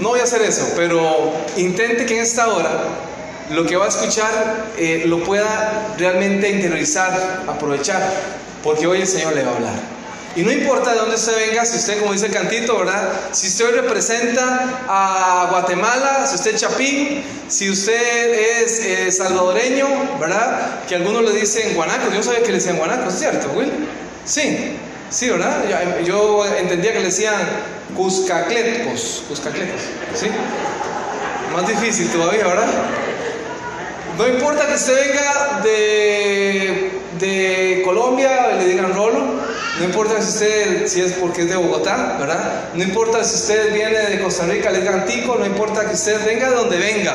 No voy a hacer eso, pero intente que en esta hora lo que va a escuchar eh, lo pueda realmente interiorizar, aprovechar, porque hoy el Señor le va a hablar. Y no importa de dónde usted venga, si usted, como dice el cantito, ¿verdad? Si usted representa a Guatemala, si usted es chapín, si usted es eh, salvadoreño, ¿verdad? Que algunos le dicen guanacos, yo sabía que le decían guanacos, ¿cierto, Will? Sí, sí, ¿verdad? Yo, entendía que le decían cuscacletos, cuscacletos, ¿sí? Más difícil todavía, ¿verdad? No importa que usted venga de, de Colombia, le digan rolo, no importa si usted, si es porque es de Bogotá, ¿verdad? No importa si usted viene de Costa Rica, le digan tico, no importa que usted venga de donde venga.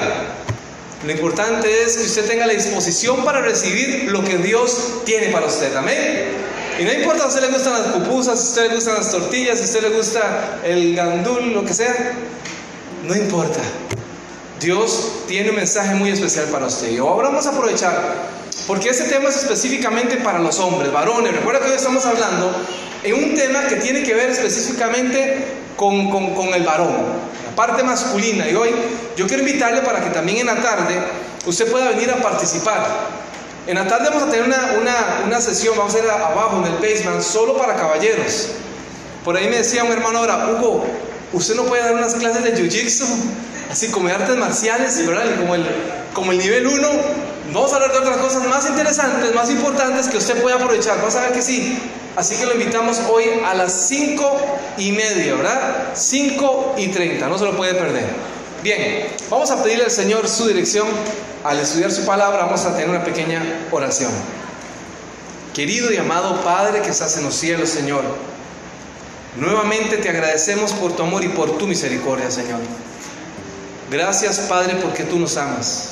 Lo importante es que usted tenga la disposición para recibir lo que Dios tiene para usted, amén. Y no importa si a usted le gustan las pupusas, si a usted le gustan las tortillas, si a usted le gusta el gandul, lo que sea, no importa. Dios tiene un mensaje muy especial para usted. Y ahora vamos a aprovechar, porque este tema es específicamente para los hombres, varones. Recuerda que hoy estamos hablando en un tema que tiene que ver específicamente con, con, el varón, la parte masculina. Y hoy yo quiero invitarle para que también en la tarde usted pueda venir a participar. En la tarde vamos a tener una, una, una sesión, vamos a ir abajo en el basement, solo para caballeros. Por ahí me decía un hermano ahora, Hugo, usted no puede dar unas clases de jiu-jitsu así como de artes marciales, ¿verdad? como el, como el nivel 1, vamos a hablar de otras cosas más interesantes, más importantes que usted puede aprovechar. Vas a ver que sí. Así que lo invitamos hoy a las 5 y media, ¿verdad? 5 y 30, no se lo puede perder. Bien, vamos a pedirle al Señor su dirección. Al estudiar su palabra vamos a tener una pequeña oración. Querido y amado Padre que estás en los cielos, Señor, nuevamente te agradecemos por tu amor y por tu misericordia, Señor. Gracias Padre porque tú nos amas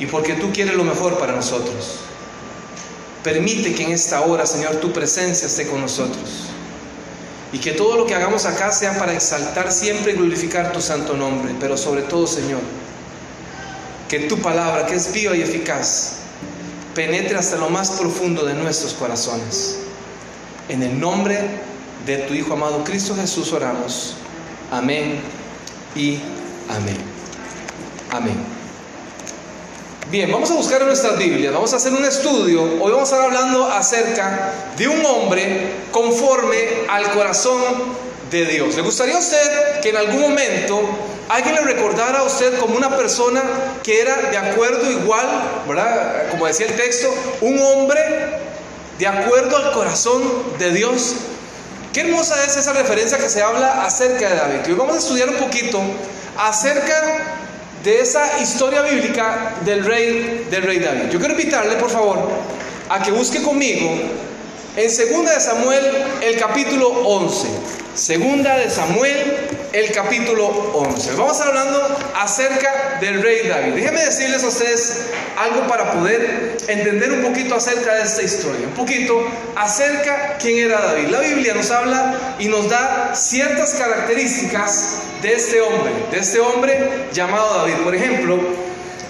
y porque tú quieres lo mejor para nosotros. Permite que en esta hora, Señor, tu presencia esté con nosotros. Y que todo lo que hagamos acá sea para exaltar siempre y glorificar tu santo nombre. Pero sobre todo, Señor, que tu palabra, que es viva y eficaz, penetre hasta lo más profundo de nuestros corazones. En el nombre de tu Hijo amado Cristo Jesús oramos. Amén y Amén. Amén. Bien, vamos a buscar nuestras Biblias, vamos a hacer un estudio. Hoy vamos a estar hablando acerca de un hombre conforme al corazón de Dios. ¿Le gustaría a usted que en algún momento alguien le recordara a usted como una persona que era de acuerdo igual, ¿verdad? Como decía el texto, un hombre de acuerdo al corazón de Dios. Qué hermosa es esa referencia que se habla acerca de David. hoy vamos a estudiar un poquito acerca de esa historia bíblica del rey, del rey David. Yo quiero invitarle, por favor, a que busque conmigo en Segunda de Samuel el capítulo 11. Segunda de Samuel el capítulo 11. Vamos hablando acerca del rey David. Déjenme decirles a ustedes algo para poder entender un poquito acerca de esta historia. Un poquito acerca quién era David. La Biblia nos habla y nos da ciertas características de este hombre, de este hombre llamado David. Por ejemplo,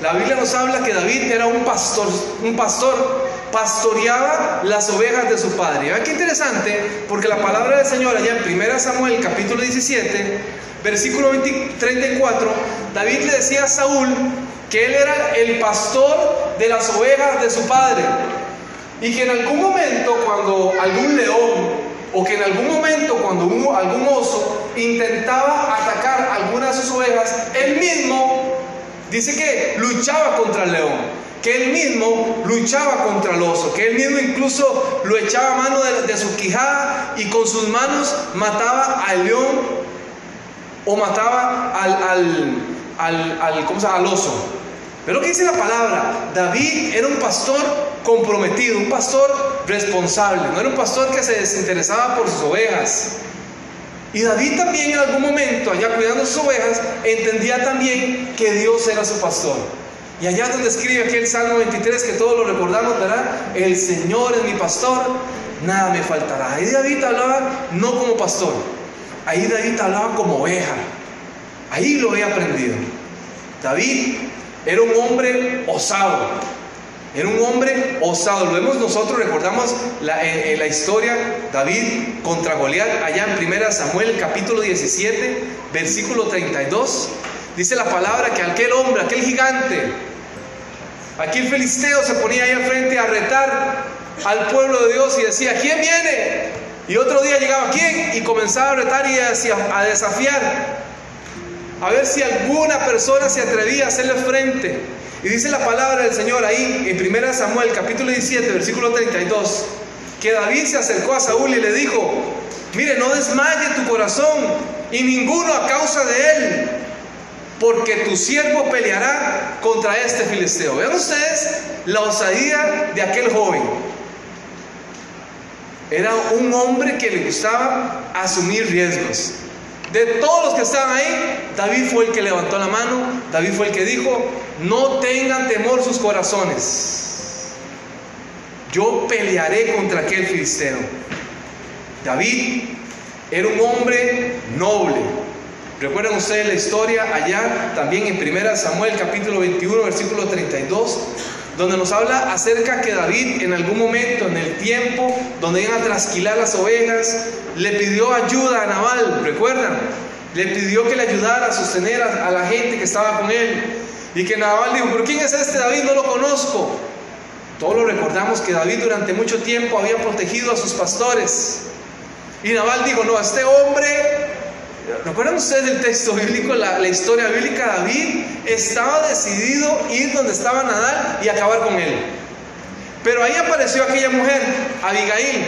la Biblia nos habla que David era un pastor, un pastor pastoreaba las ovejas de su padre. Vean qué interesante, porque la palabra del Señor allá en 1 Samuel capítulo 17, versículo 34, David le decía a Saúl que él era el pastor de las ovejas de su padre. Y que en algún momento cuando algún león o que en algún momento cuando algún oso intentaba atacar alguna de sus ovejas, él mismo dice que luchaba contra el león que él mismo luchaba contra el oso, que él mismo incluso lo echaba a mano de, su quijada y con sus manos mataba al león o mataba al, al, al, ¿cómo se llama? al oso. Pero ¿qué dice la palabra? David era un pastor comprometido, un pastor responsable, no era un pastor que se desinteresaba por sus ovejas. Y David también en algún momento, allá cuidando sus ovejas, entendía también que Dios era su pastor. Y allá donde escribe aquel Salmo 23 que todos lo recordamos, ¿verdad? El Señor es mi pastor, nada me faltará. Ahí David hablaba no como pastor, ahí David hablaba como oveja. Ahí lo he aprendido. David era un hombre osado, Era un hombre osado. Lo vemos nosotros, recordamos la, eh, la historia David contra Goliat allá en 1 Samuel capítulo 17, versículo 32. Dice la palabra que aquel hombre, aquel gigante, aquel filisteo se ponía ahí al frente a retar al pueblo de Dios y decía, ¿quién viene? Y otro día llegaba, ¿quién? Y comenzaba a retar y a desafiar. A ver si alguna persona se atrevía a hacerle frente. Y dice la palabra del Señor ahí en 1 Samuel capítulo 17, versículo 32, que David se acercó a Saúl y le dijo, mire, no desmaye tu corazón y ninguno a causa de él, porque tu siervo peleará contra este filisteo. Vean ustedes la osadía de aquel joven. Era un hombre que le gustaba asumir riesgos. De todos los que estaban ahí, David fue el que levantó la mano, David fue el que dijo, no tengan temor sus corazones. Yo pelearé contra aquel filisteo. David era un hombre noble. ¿Recuerdan ustedes la historia allá también en 1 Samuel capítulo 21 versículo 32? donde nos habla acerca que David en algún momento en el tiempo donde iban a trasquilar las ovejas, le pidió ayuda a Nabal, ¿recuerdan? Le pidió que le ayudara a sostener a, la gente que estaba con él. Y que Nabal dijo, pero ¿quién es este David? No lo conozco. Todos lo recordamos que David durante mucho tiempo había protegido a sus pastores. Y Nabal dijo, no, este hombre ¿Recuerdan ustedes el texto bíblico, la, historia bíblica? David estaba decidido ir donde estaba Nadal y acabar con él. Pero ahí apareció aquella mujer, Abigail.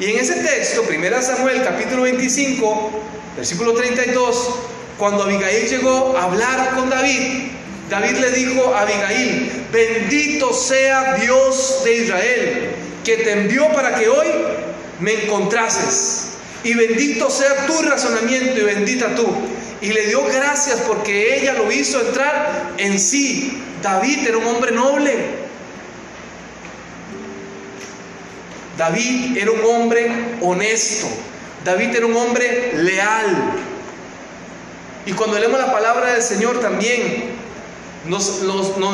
Y en ese texto, 1 Samuel capítulo 25, versículo 32, cuando Abigail llegó a hablar con David, David le dijo a Abigail, bendito sea Dios de Israel, que te envió para que hoy me encontrases y bendito sea tu razonamiento y bendita tú. Y le dio gracias porque ella lo hizo entrar en sí. David era un hombre noble. David era un hombre honesto. David era un hombre leal. Y cuando leemos la palabra del Señor también, nos,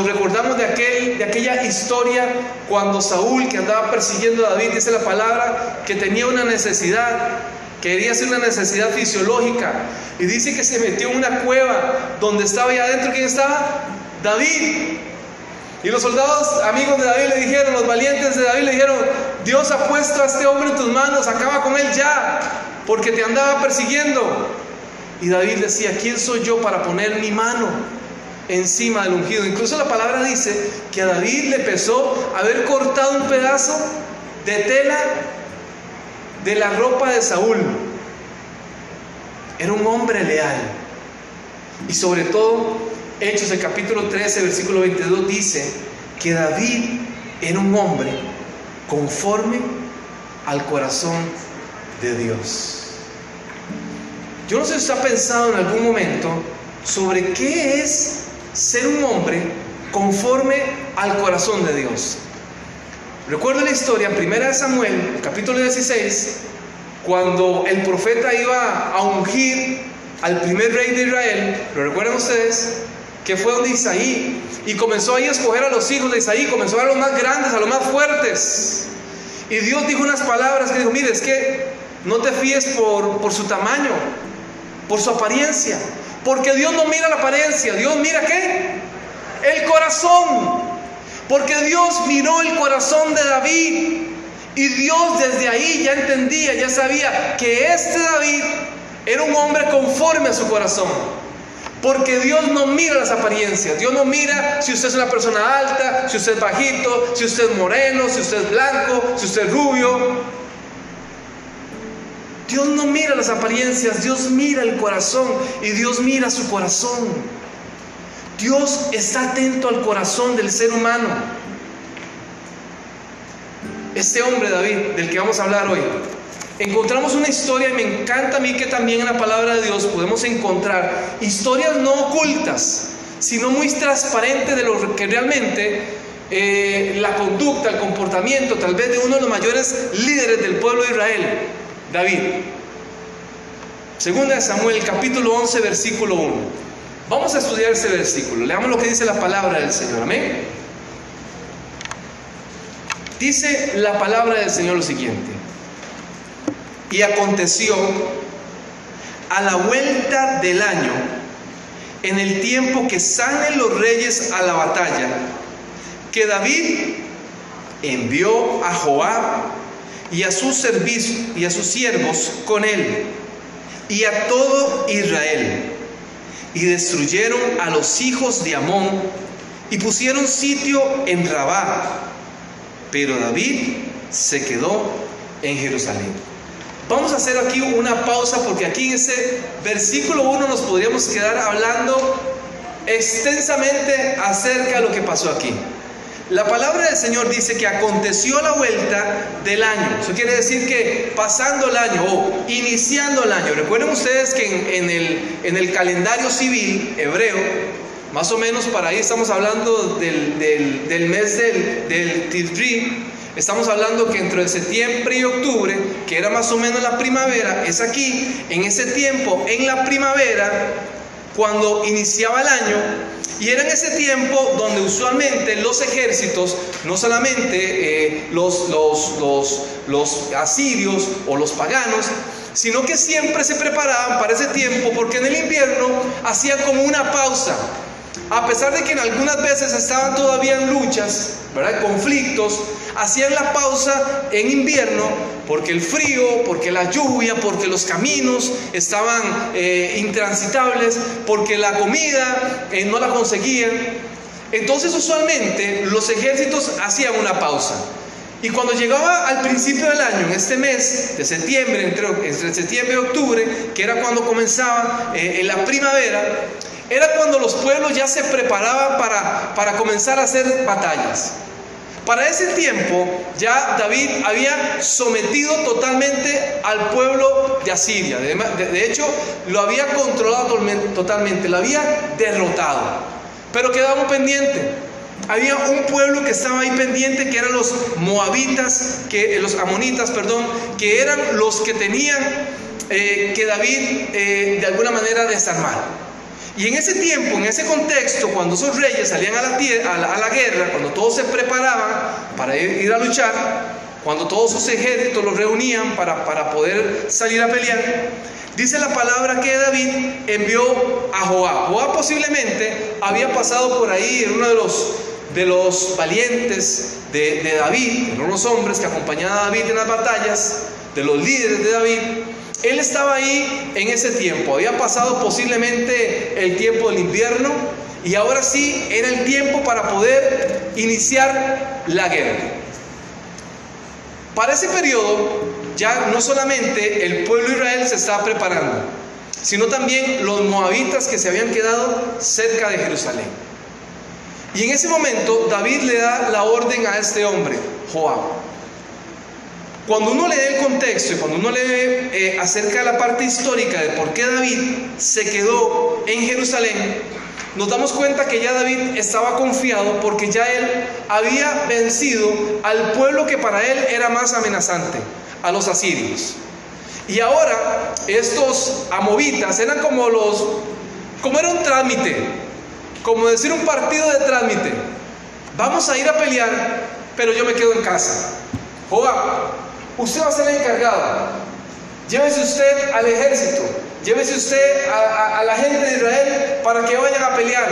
recordamos de, aquel, de aquella historia cuando Saúl, que andaba persiguiendo a David, dice la palabra, que tenía una necesidad Quería hacer una necesidad fisiológica. Y dice que se metió en una cueva donde estaba allá adentro. ¿Quién estaba? David. Y los soldados amigos de David le dijeron, los valientes de David le dijeron, Dios ha puesto a este hombre en tus manos, acaba con él ya, porque te andaba persiguiendo. Y David decía, ¿quién soy yo para poner mi mano encima del ungido? Incluso la palabra dice que a David le pesó haber cortado un pedazo de tela de la ropa de Saúl. Era un hombre leal. Y sobre todo, Hechos el capítulo 13, versículo 22 dice que David era un hombre conforme al corazón de Dios. Yo no sé si usted ha pensado en algún momento sobre qué es ser un hombre conforme al corazón de Dios. Recuerdo la historia en 1 Samuel, capítulo 16, cuando el profeta iba a ungir al primer rey de Israel, ¿lo recuerdan ustedes? Que fue donde Isaí, y comenzó ahí a escoger a los hijos de Isaí, comenzó a los más grandes, a los más fuertes. Y Dios dijo unas palabras que dijo, mire, es que no te fíes por, por su tamaño, por su apariencia, porque Dios no mira la apariencia, Dios mira qué? El corazón. Porque Dios miró el corazón de David y Dios desde ahí ya entendía, ya sabía que este David era un hombre conforme a su corazón. Porque Dios no mira las apariencias, Dios no mira si usted es una persona alta, si usted es bajito, si usted es moreno, si usted es blanco, si usted es rubio. Dios no mira las apariencias, Dios mira el corazón y Dios mira su corazón. Dios está atento al corazón del ser humano. Este hombre, David, del que vamos a hablar hoy, encontramos una historia y me encanta a mí que también en la palabra de Dios podemos encontrar historias no ocultas, sino muy transparentes de lo que realmente eh, la conducta, el comportamiento tal vez de uno de los mayores líderes del pueblo de Israel, David. Segunda de Samuel, capítulo 11, versículo 1. Vamos a estudiar ese versículo. Leamos lo que dice la palabra del Señor. Amén. Dice la palabra del Señor lo siguiente. Y aconteció a la vuelta del año, en el tiempo que salen los reyes a la batalla, que David envió a Joab y a sus servicios y a sus siervos con él y a todo Israel y destruyeron a los hijos de Amón y pusieron sitio en Rabá pero David se quedó en Jerusalén. Vamos a hacer aquí una pausa porque aquí en ese versículo 1 nos podríamos quedar hablando extensamente acerca de lo que pasó aquí. La palabra del Señor dice que aconteció la vuelta del año. Eso quiere decir que pasando el año o iniciando el año. Recuerden ustedes que en, el, en el, calendario civil hebreo, más o menos para ahí estamos hablando del, del, mes del, del Estamos hablando que entre septiembre y octubre, que era más o menos la primavera, es aquí, en ese tiempo, en la primavera, cuando iniciaba el año, y era en ese tiempo donde usualmente los ejércitos, no solamente eh, los, los, los, los asirios o los paganos, sino que siempre se preparaban para ese tiempo porque en el invierno hacían como una pausa. A pesar de que en algunas veces estaban todavía en luchas, ¿verdad? conflictos, hacían la pausa en invierno porque el frío, porque la lluvia, porque los caminos estaban eh, intransitables, porque la comida eh, no la conseguían. Entonces usualmente los ejércitos hacían una pausa. Y cuando llegaba al principio del año, en este mes de septiembre, entre, septiembre y octubre, que era cuando comenzaba eh, la primavera, era cuando los pueblos ya se preparaban para, para comenzar a hacer batallas. Para ese tiempo ya David había sometido totalmente al pueblo de Asiria. De, hecho, lo había controlado totalmente, lo había derrotado. Pero quedaba un pendiente. Había un pueblo que estaba ahí pendiente, que eran los moabitas, que, los amonitas, perdón, que eran los que tenían eh, que David eh, de alguna manera desarmar. Y en ese tiempo, en ese contexto, cuando esos reyes salían a la, guerra, cuando todos se preparaban para ir, a luchar, cuando todos sus ejércitos los reunían para, para poder salir a pelear, dice la palabra que David envió a Joab. Joab posiblemente había pasado por ahí en uno de los, de los valientes de, de David, de unos hombres que acompañaban a David en las batallas, de los líderes de David. Él estaba ahí en ese tiempo, había pasado posiblemente el tiempo del invierno y ahora sí era el tiempo para poder iniciar la guerra. Para ese periodo ya no solamente el pueblo de Israel se estaba preparando, sino también los moabitas que se habían quedado cerca de Jerusalén. Y en ese momento David le da la orden a este hombre, Joab. Cuando uno lee el contexto y cuando uno lee eh, acerca de la parte histórica de por qué David se quedó en Jerusalén, nos damos cuenta que ya David estaba confiado porque ya él había vencido al pueblo que para él era más amenazante, a los asirios. Y ahora estos amovitas eran como los, como era un trámite, como decir un partido de trámite. Vamos a ir a pelear, pero yo me quedo en casa. Joab, Usted va a ser el encargado. Llévese usted al ejército, llévese usted a, la gente de Israel para que vayan a pelear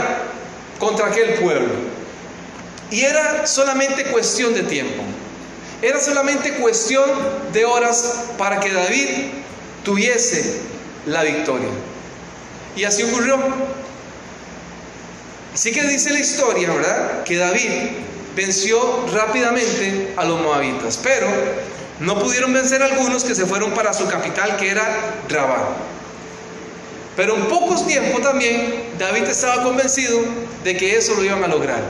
contra aquel pueblo. Y era solamente cuestión de tiempo. Era solamente cuestión de horas para que David tuviese la victoria. Y así ocurrió. Así que dice la historia, ¿verdad? Que David venció rápidamente a los moabitas. Pero no pudieron vencer algunos que se fueron para su capital, que era Rabá. Pero en pocos tiempos también David estaba convencido de que eso lo iban a lograr.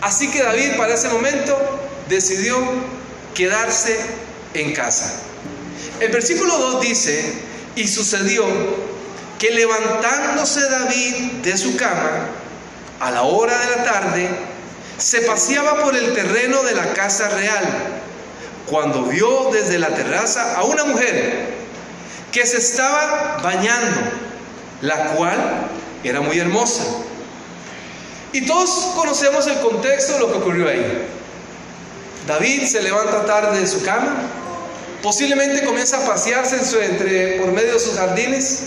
Así que David para ese momento decidió quedarse en casa. El versículo 2 dice, y sucedió que levantándose David de su cama a la hora de la tarde, se paseaba por el terreno de la casa real cuando vio desde la terraza a una mujer que se estaba bañando, la cual era muy hermosa. Y todos conocemos el contexto de lo que ocurrió ahí. David se levanta tarde de su cama, posiblemente comienza a pasearse entre, por medio de sus jardines,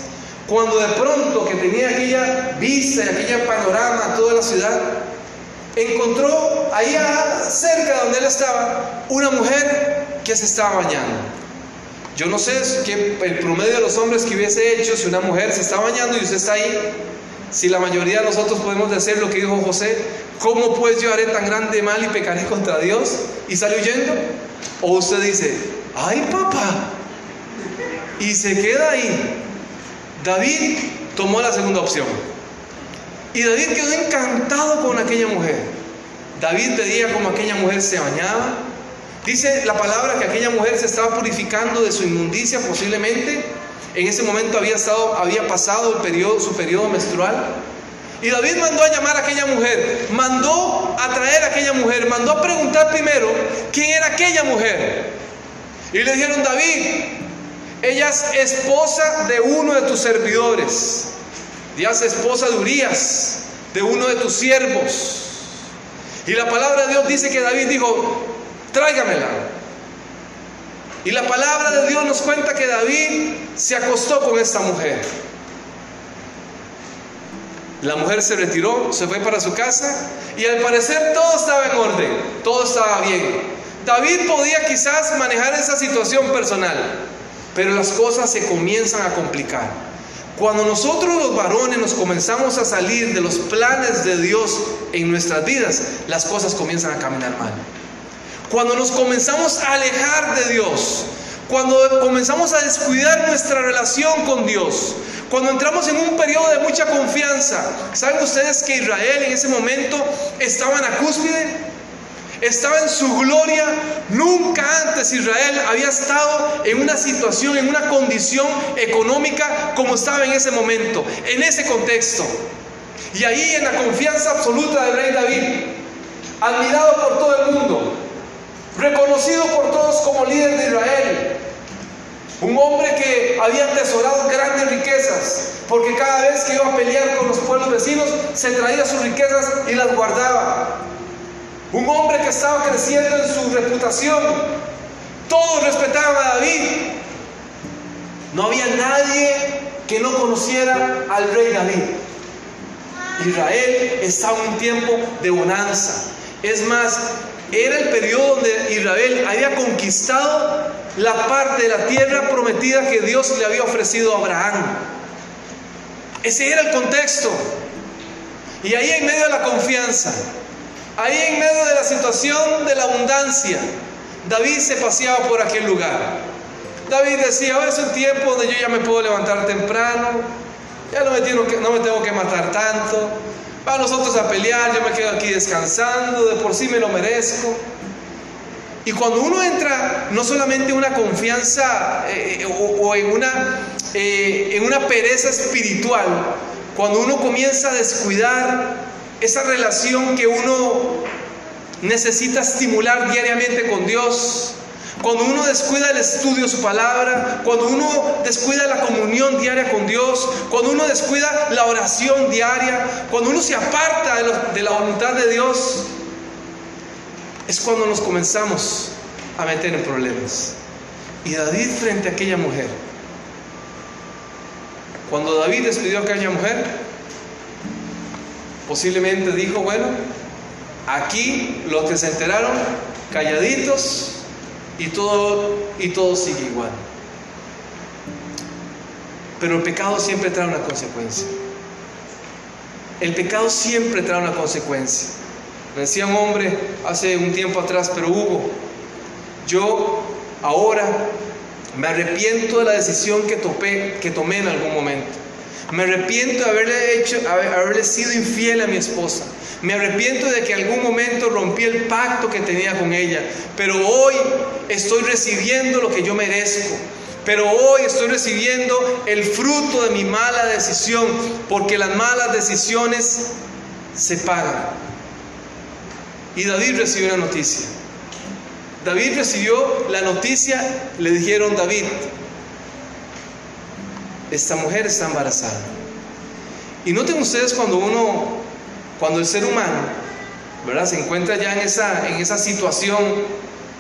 cuando de pronto que tenía aquella vista y aquella panorama toda la ciudad, encontró allá cerca donde él estaba una mujer que se estaba bañando. Yo no sé qué el promedio de los hombres que hubiese hecho si una mujer se está bañando y usted está ahí, si la mayoría de nosotros podemos hacer lo que dijo José, ¿cómo pues yo haré tan grande mal y pecaré contra Dios? Y sale huyendo. O usted dice, ay papá, y se queda ahí. David tomó la segunda opción. Y David quedó encantado con aquella mujer. David veía como aquella mujer se bañaba. Dice la palabra que aquella mujer se estaba purificando de su inmundicia posiblemente. En ese momento había, estado, había pasado su periodo menstrual. Y David mandó a llamar a aquella mujer, mandó a traer a aquella mujer, mandó a preguntar primero quién era aquella mujer. Y le dijeron, David, ella es esposa de uno de tus servidores. Díaz esposa de Urias, de uno de tus siervos. Y la palabra de Dios dice que David dijo, tráigamela. Y la palabra de Dios nos cuenta que David se acostó con esta mujer. La mujer se retiró, se fue para su casa y al parecer todo estaba en orden, todo estaba bien. David podía quizás manejar esa situación personal, pero las cosas se comienzan a complicar. Cuando nosotros los varones nos comenzamos a salir de los planes de Dios en nuestras vidas, las cosas comienzan a caminar mal. Cuando nos comenzamos a alejar de Dios, cuando comenzamos a descuidar nuestra relación con Dios, cuando entramos en un periodo de mucha confianza, ¿saben ustedes que Israel en ese momento estaba en la cúspide? Estaba en su gloria. Nunca antes Israel había estado en una situación, en una condición económica como estaba en ese momento, en ese contexto. Y ahí en la confianza absoluta del rey David, admirado por todo el mundo, reconocido por todos como líder de Israel, un hombre que había atesorado grandes riquezas, porque cada vez que iba a pelear con los pueblos vecinos, se traía sus riquezas y las guardaba. Un hombre que estaba creciendo en su reputación. Todos respetaban a David. No había nadie que no conociera al rey David. Israel estaba en un tiempo de bonanza. Es más, era el periodo donde Israel había conquistado la parte de la tierra prometida que Dios le había ofrecido a Abraham. Ese era el contexto. Y ahí en medio de la confianza, Ahí en medio de la situación de la abundancia, David se paseaba por aquel lugar. David decía, hoy es un tiempo donde yo ya me puedo levantar temprano, ya no me tengo que, no me tengo que matar tanto, vamos nosotros a pelear, yo me quedo aquí descansando, de por sí me lo merezco. Y cuando uno entra no solamente en una confianza eh, o, en, una, eh, en una pereza espiritual, cuando uno comienza a descuidar esa relación que uno necesita estimular diariamente con Dios, cuando uno descuida el estudio de su palabra, cuando uno descuida la comunión diaria con Dios, cuando uno descuida la oración diaria, cuando uno se aparta de, la voluntad de Dios, es cuando nos comenzamos a meter en problemas. Y David frente a aquella mujer, cuando David despidió a aquella mujer, Posiblemente dijo, bueno, aquí los que se enteraron, calladitos y todo, y todo sigue igual. Pero el pecado siempre trae una consecuencia. El pecado siempre trae una consecuencia. Me decía un hombre hace un tiempo atrás, pero Hugo, yo ahora me arrepiento de la decisión que, que tomé en algún momento. Me arrepiento de haberle, hecho, haberle sido infiel a mi esposa. Me arrepiento de que en algún momento rompí el pacto que tenía con ella. Pero hoy estoy recibiendo lo que yo merezco. Pero hoy estoy recibiendo el fruto de mi mala decisión. Porque las malas decisiones se pagan. Y David recibió una noticia. David recibió la noticia, le dijeron David, esta mujer está embarazada. Y noten ustedes cuando uno, cuando el ser humano, ¿verdad? Se encuentra ya en esa, en esa situación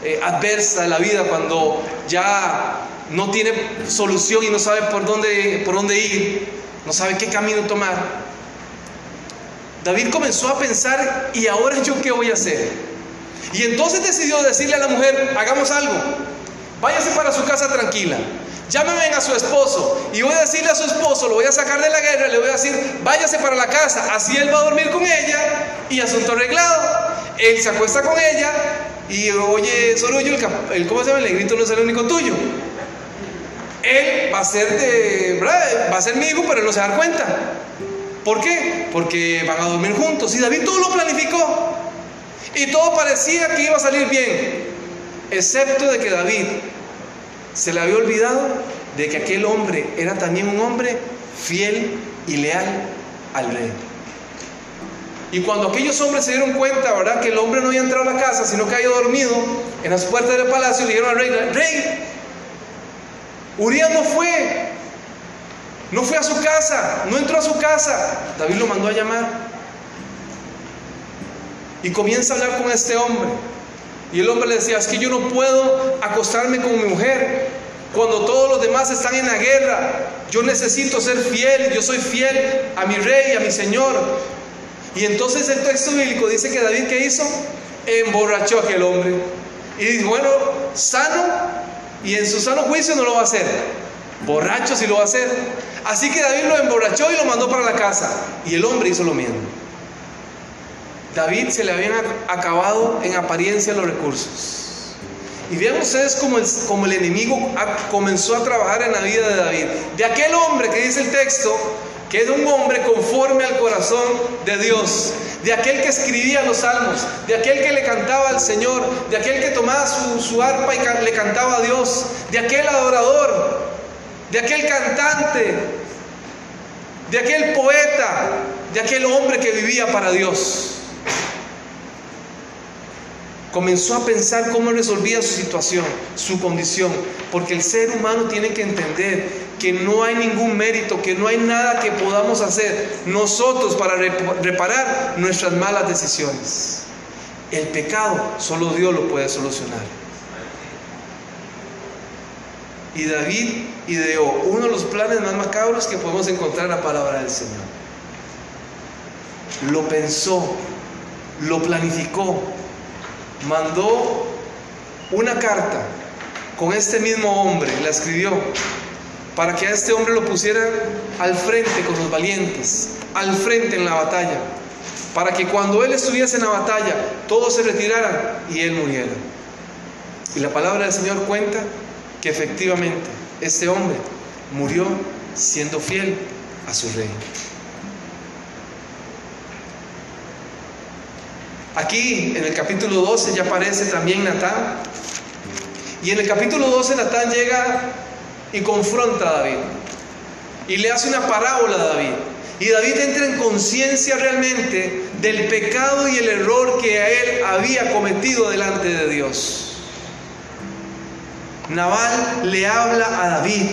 eh, adversa de la vida, cuando ya no tiene solución y no sabe por dónde, por dónde ir, no sabe qué camino tomar, David comenzó a pensar, ¿y ahora yo qué voy a hacer? Y entonces decidió decirle a la mujer, hagamos algo, váyase para su casa tranquila, llámeme a su esposo y voy a decirle a su esposo, lo voy a sacar de la guerra, le voy a decir, váyase para la casa, así él va a dormir con ella y asunto arreglado. Él se acuesta con ella y oye, solo yo, el, ¿cómo se llama? El negrito no es el único tuyo. Él va a ser de, va a ser mi hijo, pero él no se da cuenta. ¿Por qué? Porque van a dormir juntos. Y David todo lo planificó. Y todo parecía que iba a salir bien. Excepto de que David se le había olvidado de que aquel hombre era también un hombre fiel y leal al rey. Y cuando aquellos hombres se dieron cuenta, ¿verdad? Que el hombre no había entrado a la casa, sino que había dormido en las puertas del palacio, le dijeron al rey, rey, Urias no fue, no fue a su casa, no entró a su casa. David lo mandó a llamar. Y comienza a hablar con este hombre. Y el hombre le decía, es que yo no puedo acostarme con mi mujer cuando todos los demás están en la guerra. Yo necesito ser fiel, yo soy fiel a mi rey, a mi Señor. Y entonces el texto bíblico dice que David, ¿qué hizo? Emborrachó a aquel hombre. Y dijo, bueno, sano, y en su sano juicio no lo va a hacer. Borracho sí lo va a hacer. Así que David lo emborrachó y lo mandó para la casa. Y el hombre hizo lo mismo. David se le habían acabado en apariencia los recursos. Y vean ustedes cómo el, enemigo comenzó a trabajar en la vida de David. De aquel hombre que dice el texto, que era un hombre conforme al corazón de Dios, de aquel que escribía los salmos, de aquel que le cantaba al Señor, de aquel que tomaba su arpa y le cantaba a Dios, de aquel adorador, de aquel cantante, de aquel poeta, de aquel hombre que vivía para Dios. Comenzó a pensar cómo resolvía su situación, su condición, porque el ser humano tiene que entender que no hay ningún mérito, que no hay nada que podamos hacer nosotros para reparar nuestras malas decisiones. El pecado solo Dios lo puede solucionar. Y David ideó uno de los planes más macabros que podemos encontrar en la palabra del Señor. Lo pensó, lo planificó, mandó una carta con este mismo hombre, la escribió, para que a este hombre lo pusiera al frente con los valientes, al frente en la batalla, para que cuando él estuviese en la batalla, todos se retiraran y él muriera. Y la palabra del Señor cuenta que efectivamente este hombre murió siendo fiel a su rey. Aquí en el capítulo 12 ya aparece también Natán. Y en el capítulo 12 Natán llega y confronta a David. Y le hace una parábola a David. Y David entra en conciencia realmente del pecado y el error que a él había cometido delante de Dios. Nabal le habla a David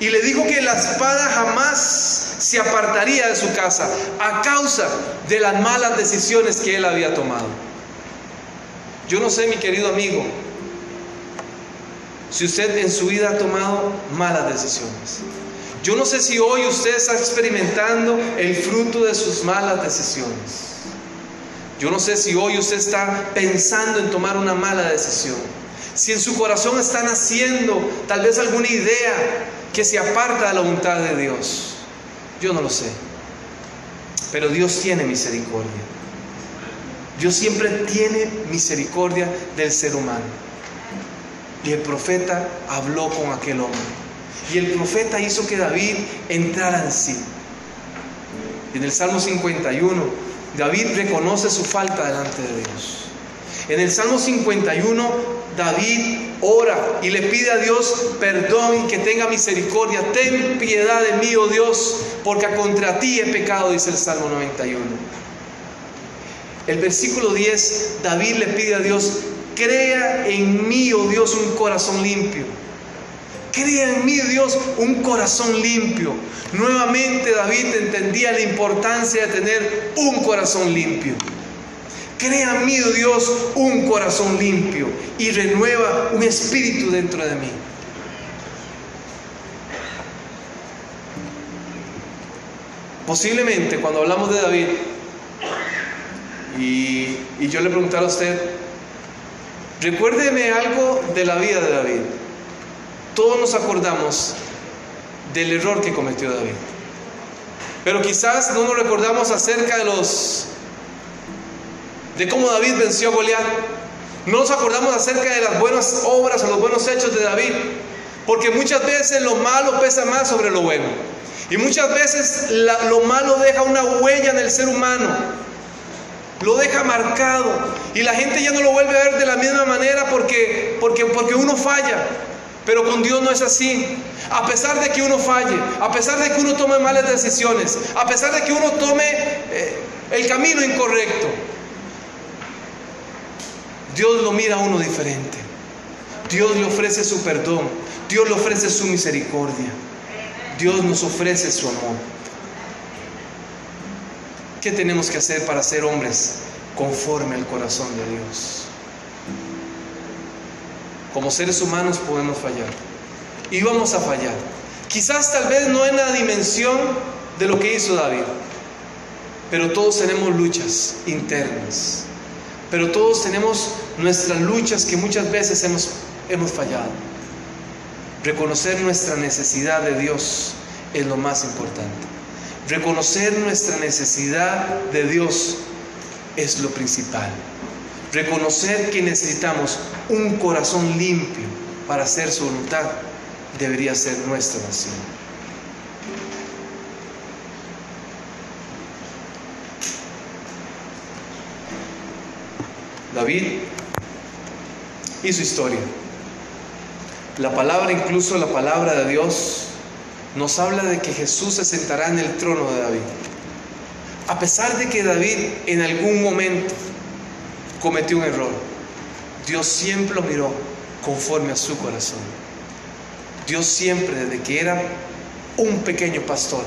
y le dijo que la espada jamás se apartaría de su casa a causa de las malas decisiones que él había tomado. Yo no sé, mi querido amigo, si usted en su vida ha tomado malas decisiones. Yo no sé si hoy usted está experimentando el fruto de sus malas decisiones. Yo no sé si hoy usted está pensando en tomar una mala decisión. Si en su corazón está naciendo tal vez alguna idea que se aparta de la voluntad de Dios. Yo no lo sé. Pero Dios tiene misericordia. Dios siempre tiene misericordia del ser humano. Y el profeta habló con aquel hombre. Y el profeta hizo que David entrara en sí. En el Salmo 51, David reconoce su falta delante de Dios. En el Salmo 51, David ora y le pide a Dios perdón y que tenga misericordia. Ten piedad de mí, oh Dios, porque contra ti he pecado, dice el Salmo 91. El versículo 10, David le pide a Dios, crea en mí, oh Dios, un corazón limpio. Crea en mí, Dios, un corazón limpio. Nuevamente David entendía la importancia de tener un corazón limpio. Crea en mí, oh Dios, un corazón limpio y renueva un espíritu dentro de mí. Posiblemente cuando hablamos de David, y, y yo le preguntara a usted, recuérdeme algo de la vida de David. Todos nos acordamos del error que cometió David. Pero quizás no nos recordamos acerca de los de cómo David venció a Goliat. No nos acordamos acerca de las buenas obras o los buenos hechos de David, porque muchas veces lo malo pesa más sobre lo bueno. Y muchas veces lo malo deja una huella en el ser humano, lo deja marcado y la gente ya no lo vuelve a ver de la misma manera porque, porque, porque uno falla. Pero con Dios no es así. A pesar de que uno falle, a pesar de que uno tome malas decisiones, a pesar de que uno tome eh, el camino incorrecto, Dios lo mira a uno diferente. Dios le ofrece su perdón. Dios le ofrece su misericordia. Dios nos ofrece su amor. ¿Qué tenemos que hacer para ser hombres conforme al corazón de Dios? Como seres humanos podemos fallar. Y vamos a fallar. Quizás tal vez no en la dimensión de lo que hizo David. Pero todos tenemos luchas internas. Pero todos tenemos nuestras luchas que muchas veces hemos, hemos fallado. Reconocer nuestra necesidad de Dios es lo más importante. Reconocer nuestra necesidad de Dios es lo principal. Reconocer que necesitamos un corazón limpio para hacer su voluntad debería ser nuestra nación. Y su historia. La palabra, incluso la palabra de Dios, nos habla de que Jesús se sentará en el trono de David. A pesar de que David en algún momento cometió un error, Dios siempre lo miró conforme a su corazón. Dios siempre, desde que era un pequeño pastor,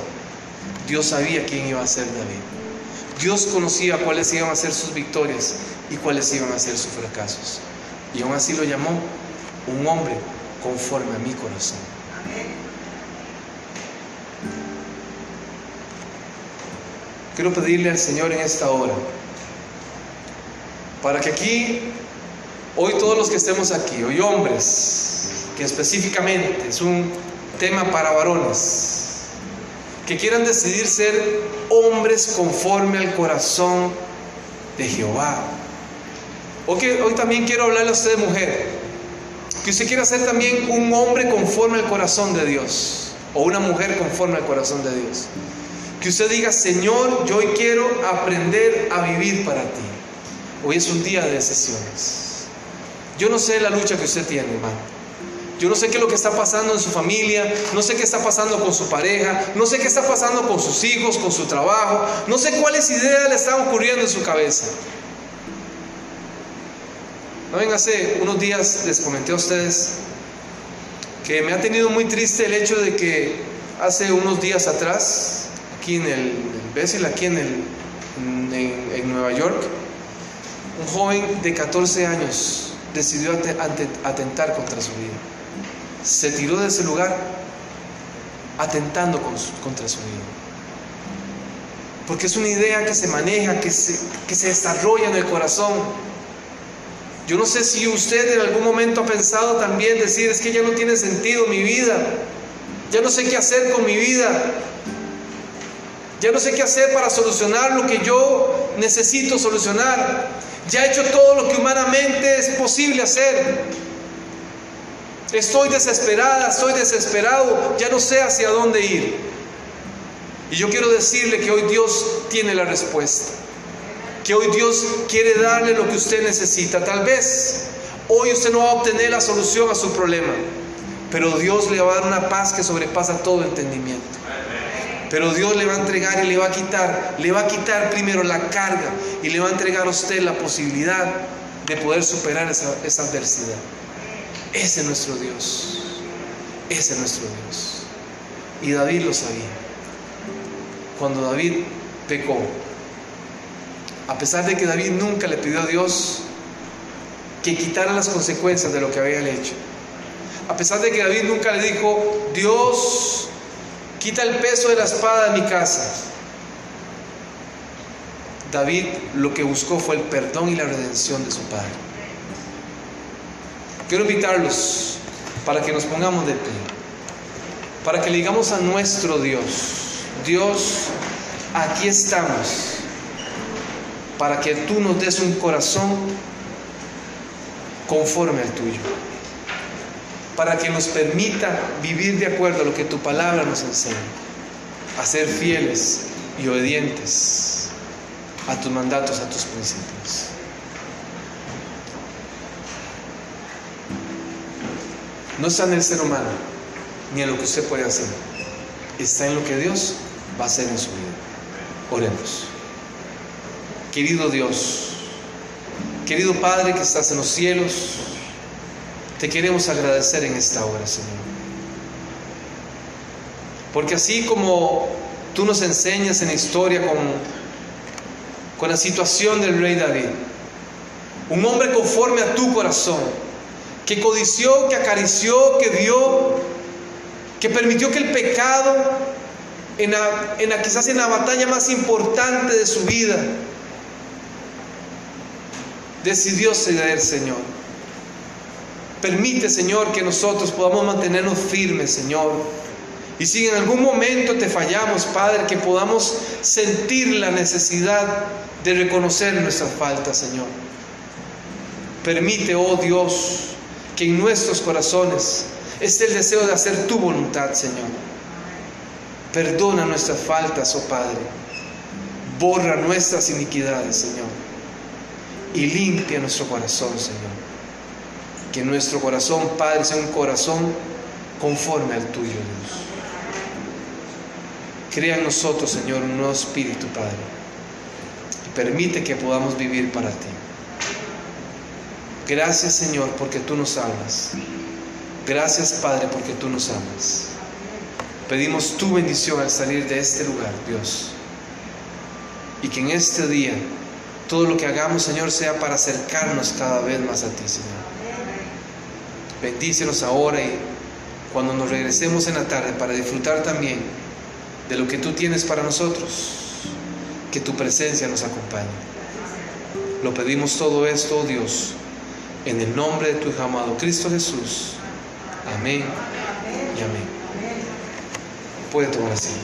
Dios sabía quién iba a ser David. Dios conocía cuáles iban a ser sus victorias y cuáles iban a ser sus fracasos. Y aún así lo llamó un hombre conforme a mi corazón. Quiero pedirle al Señor en esta hora, para que aquí, hoy todos los que estemos aquí, hoy hombres, que específicamente es un tema para varones, que quieran decidir ser hombres conforme al corazón de Jehová. Que, hoy también quiero hablarle a usted, mujer, que usted quiera ser también un hombre conforme al corazón de Dios, o una mujer conforme al corazón de Dios. Que usted diga, Señor, yo hoy quiero aprender a vivir para ti. Hoy es un día de decisiones. Yo no sé la lucha que usted tiene, hermano. Yo no sé qué es lo que está pasando en su familia, no sé qué está pasando con su pareja, no sé qué está pasando con sus hijos, con su trabajo, no sé cuáles ideas le están ocurriendo en su cabeza. No ven, hace unos días les comenté a ustedes que me ha tenido muy triste el hecho de que hace unos días atrás aquí en el, Bessel, aquí en, el, en, Nueva York, un joven de 14 años decidió atentar contra su vida. Se tiró de ese lugar atentando contra su vida. Porque es una idea que se maneja, que se, que se desarrolla en el corazón. Yo no sé si usted en algún momento ha pensado también decir, es que ya no tiene sentido mi vida, ya no sé qué hacer con mi vida, ya no sé qué hacer para solucionar lo que yo necesito solucionar. Ya he hecho todo lo que humanamente es posible hacer. Estoy desesperada, estoy desesperado, ya no sé hacia dónde ir. Y yo quiero decirle que hoy Dios tiene la respuesta. Que hoy Dios quiere darle lo que usted necesita. Tal vez hoy usted no va a obtener la solución a su problema, pero Dios le va a dar una paz que sobrepasa todo entendimiento. Pero Dios le va a entregar y le va a quitar, le va a quitar primero la carga y le va a entregar a usted la posibilidad de poder superar esa, adversidad. Ese es nuestro Dios. Ese es nuestro Dios. Y David lo sabía. Cuando David pecó, A pesar de que David nunca le pidió a Dios que quitara las consecuencias de lo que había hecho. A pesar de que David nunca le dijo, Dios, quita el peso de la espada de mi casa. David lo que buscó fue el perdón y la redención de su padre. Quiero invitarlos para que nos pongamos de pie, para que le digamos a nuestro Dios, Dios, aquí estamos, para que tú nos des un corazón conforme al tuyo, para que nos permita vivir de acuerdo a lo que tu palabra nos enseña, a ser fieles y obedientes a tus mandatos, a tus principios. No está en el ser humano, ni en lo que usted puede hacer. Está en lo que Dios va a hacer en su vida. Oremos. Querido Dios, querido Padre que estás en los cielos, te queremos agradecer en esta hora, Señor. Porque así como tú nos enseñas en la historia con, con la situación del rey David, un hombre conforme a tu corazón, que codició, que acarició, que dio, que permitió que el pecado, en la, quizás en la batalla más importante de su vida, decidió ceder, Señor. Permite, Señor, que nosotros podamos mantenernos firmes, Señor. Y si en algún momento te fallamos, Padre, que podamos sentir la necesidad de reconocer nuestras faltas, Señor. Permite, oh Dios, que en nuestros corazones esté el deseo de hacer tu voluntad, Señor. Perdona nuestras faltas, oh Padre. Borra nuestras iniquidades, Señor. Y limpia nuestro corazón, Señor. Que nuestro corazón, Padre, sea un corazón conforme al tuyo, Dios. Crea en nosotros, Señor, un nuevo espíritu, Padre. Y permite que podamos vivir para ti. Gracias Señor porque tú nos hablas. Gracias Padre porque tú nos amas. Pedimos tu bendición al salir de este lugar, Dios. Y que en este día todo lo que hagamos, Señor, sea para acercarnos cada vez más a ti, Señor. Bendícenos ahora y cuando nos regresemos en la tarde para disfrutar también de lo que tú tienes para nosotros, que tu presencia nos acompañe. Lo pedimos todo esto, oh Dios en el nombre de tu Hijo amado Cristo Jesús. Amén y amén. Puede tomar asiento.